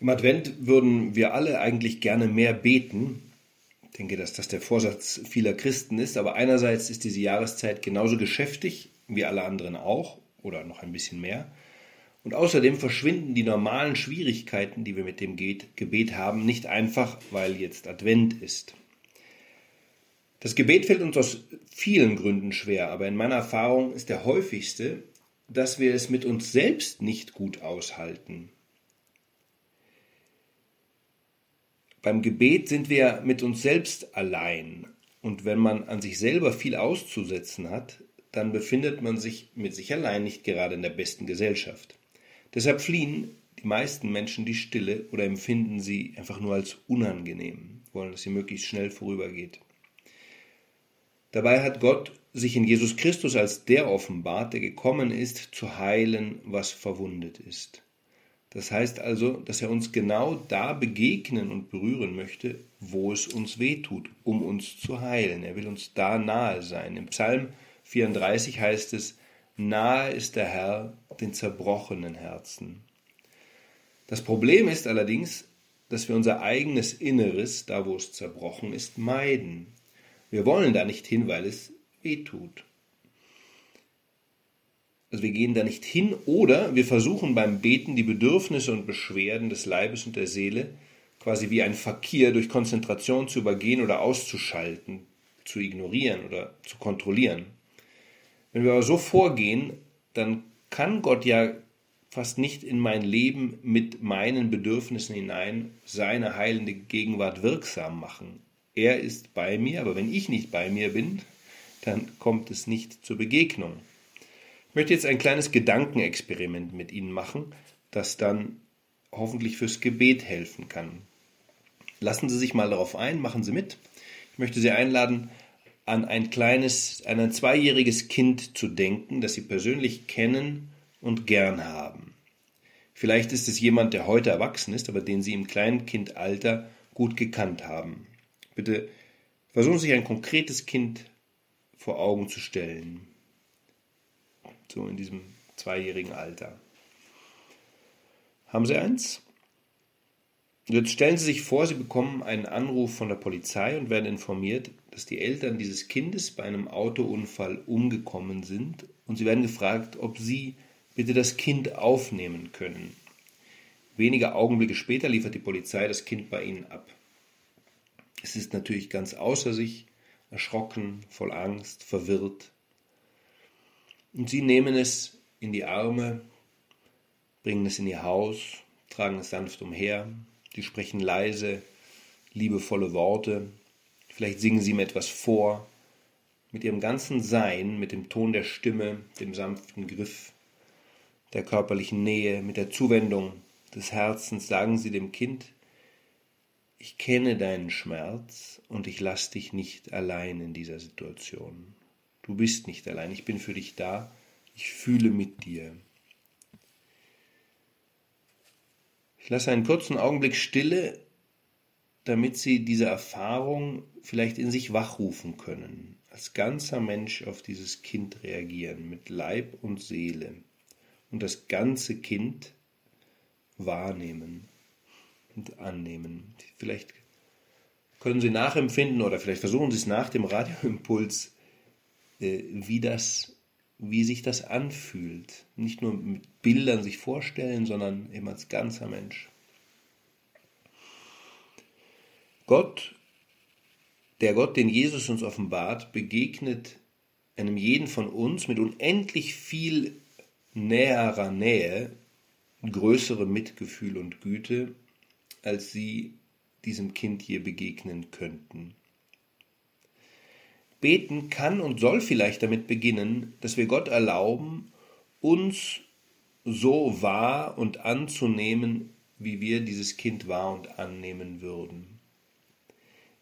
Im Advent würden wir alle eigentlich gerne mehr beten. Ich denke, dass das der Vorsatz vieler Christen ist, aber einerseits ist diese Jahreszeit genauso geschäftig wie alle anderen auch oder noch ein bisschen mehr. Und außerdem verschwinden die normalen Schwierigkeiten, die wir mit dem Gebet haben, nicht einfach, weil jetzt Advent ist. Das Gebet fällt uns aus vielen Gründen schwer, aber in meiner Erfahrung ist der häufigste, dass wir es mit uns selbst nicht gut aushalten. Beim Gebet sind wir mit uns selbst allein. Und wenn man an sich selber viel auszusetzen hat, dann befindet man sich mit sich allein nicht gerade in der besten Gesellschaft. Deshalb fliehen die meisten Menschen die Stille oder empfinden sie einfach nur als unangenehm, wollen, dass sie möglichst schnell vorübergeht. Dabei hat Gott sich in Jesus Christus als der offenbart, der gekommen ist, zu heilen, was verwundet ist. Das heißt also, dass er uns genau da begegnen und berühren möchte, wo es uns weh tut, um uns zu heilen. Er will uns da nahe sein. Im Psalm 34 heißt es, nahe ist der Herr den zerbrochenen Herzen. Das Problem ist allerdings, dass wir unser eigenes Inneres, da wo es zerbrochen ist, meiden. Wir wollen da nicht hin, weil es weh tut. Also wir gehen da nicht hin oder wir versuchen beim Beten die Bedürfnisse und Beschwerden des Leibes und der Seele quasi wie ein Fakir durch Konzentration zu übergehen oder auszuschalten, zu ignorieren oder zu kontrollieren. Wenn wir aber so vorgehen, dann kann Gott ja fast nicht in mein Leben mit meinen Bedürfnissen hinein seine heilende Gegenwart wirksam machen. Er ist bei mir, aber wenn ich nicht bei mir bin, dann kommt es nicht zur Begegnung. Ich möchte jetzt ein kleines Gedankenexperiment mit Ihnen machen, das dann hoffentlich fürs Gebet helfen kann. Lassen Sie sich mal darauf ein, machen Sie mit. Ich möchte Sie einladen, an ein kleines, an ein zweijähriges Kind zu denken, das Sie persönlich kennen und gern haben. Vielleicht ist es jemand, der heute erwachsen ist, aber den Sie im Kleinkindalter gut gekannt haben. Bitte versuchen Sie sich ein konkretes Kind vor Augen zu stellen. So in diesem zweijährigen Alter. Haben Sie eins? Jetzt stellen Sie sich vor, Sie bekommen einen Anruf von der Polizei und werden informiert, dass die Eltern dieses Kindes bei einem Autounfall umgekommen sind und Sie werden gefragt, ob Sie bitte das Kind aufnehmen können. Wenige Augenblicke später liefert die Polizei das Kind bei Ihnen ab. Es ist natürlich ganz außer sich, erschrocken, voll Angst, verwirrt. Und sie nehmen es in die Arme, bringen es in ihr Haus, tragen es sanft umher, die sprechen leise, liebevolle Worte, vielleicht singen sie ihm etwas vor, mit ihrem ganzen Sein, mit dem Ton der Stimme, dem sanften Griff, der körperlichen Nähe, mit der Zuwendung des Herzens sagen sie dem Kind, ich kenne deinen Schmerz und ich lass dich nicht allein in dieser Situation. Du bist nicht allein, ich bin für dich da, ich fühle mit dir. Ich lasse einen kurzen Augenblick Stille, damit Sie diese Erfahrung vielleicht in sich wachrufen können, als ganzer Mensch auf dieses Kind reagieren, mit Leib und Seele und das ganze Kind wahrnehmen und annehmen. Vielleicht können Sie nachempfinden oder vielleicht versuchen Sie es nach dem Radioimpuls, wie das, wie sich das anfühlt. Nicht nur mit Bildern sich vorstellen, sondern eben als ganzer Mensch. Gott, der Gott, den Jesus uns offenbart, begegnet einem jeden von uns mit unendlich viel näherer Nähe, größerem Mitgefühl und Güte, als sie diesem Kind hier begegnen könnten. Beten kann und soll vielleicht damit beginnen, dass wir Gott erlauben, uns so wahr und anzunehmen, wie wir dieses Kind wahr und annehmen würden.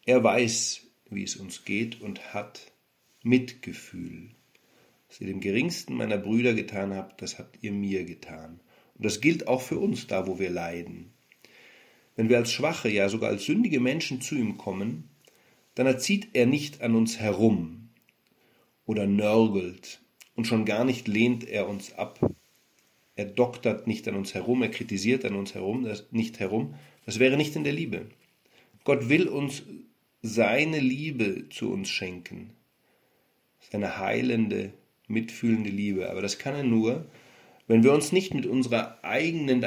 Er weiß, wie es uns geht und hat Mitgefühl. Was ihr dem geringsten meiner Brüder getan habt, das habt ihr mir getan. Und das gilt auch für uns, da wo wir leiden. Wenn wir als schwache, ja sogar als sündige Menschen zu ihm kommen, dann erzieht er nicht an uns herum oder nörgelt und schon gar nicht lehnt er uns ab. er doktert nicht an uns herum, er kritisiert an uns herum, das, nicht herum. Das wäre nicht in der Liebe. Gott will uns seine Liebe zu uns schenken. Seine heilende, mitfühlende Liebe. Aber das kann er nur, wenn wir uns nicht mit unserer eigenen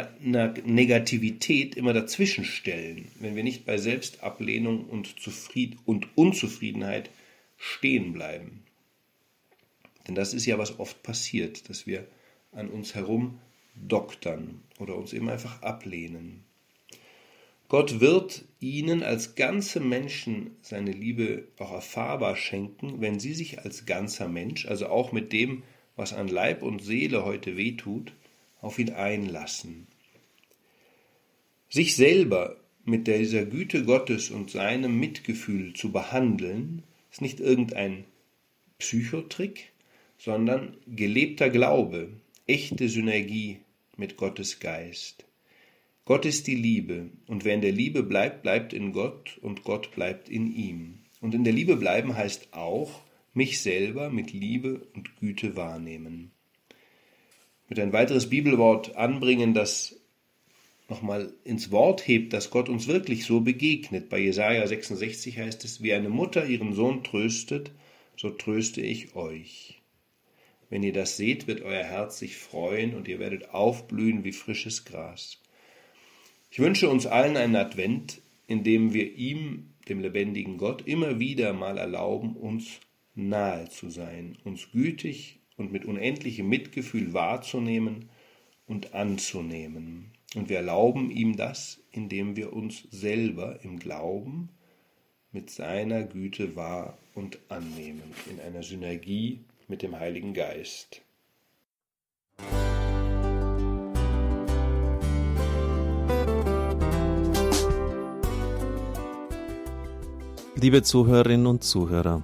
Negativität immer dazwischen stellen, wenn wir nicht bei Selbstablehnung und, Zufried und Unzufriedenheit stehen bleiben. Denn das ist ja, was oft passiert, dass wir an uns herum doktern oder uns eben einfach ablehnen. Gott wird ihnen als ganze Menschen seine Liebe auch erfahrbar schenken, wenn sie sich als ganzer Mensch, also auch mit dem, was an Leib und Seele heute wehtut, auf ihn einlassen. Sich selber mit dieser Güte Gottes und seinem Mitgefühl zu behandeln, ist nicht irgendein Psychotrick, sondern gelebter Glaube, echte Synergie mit Gottes Geist. Gott ist die Liebe, und wer in der Liebe bleibt, bleibt in Gott, und Gott bleibt in ihm. Und in der Liebe bleiben heißt auch, mich selber mit Liebe und Güte wahrnehmen. Mit ein weiteres Bibelwort anbringen, das nochmal ins Wort hebt, dass Gott uns wirklich so begegnet. Bei Jesaja 66 heißt es, wie eine Mutter ihren Sohn tröstet, so tröste ich euch. Wenn ihr das seht, wird euer Herz sich freuen und ihr werdet aufblühen wie frisches Gras. Ich wünsche uns allen einen Advent, in dem wir ihm, dem lebendigen Gott, immer wieder mal erlauben, uns nahe zu sein, uns gütig und mit unendlichem Mitgefühl wahrzunehmen und anzunehmen. Und wir erlauben ihm das, indem wir uns selber im Glauben mit seiner Güte wahr und annehmen, in einer Synergie mit dem Heiligen Geist. Liebe Zuhörerinnen und Zuhörer,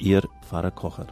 Ihr Pfarrer Kocher.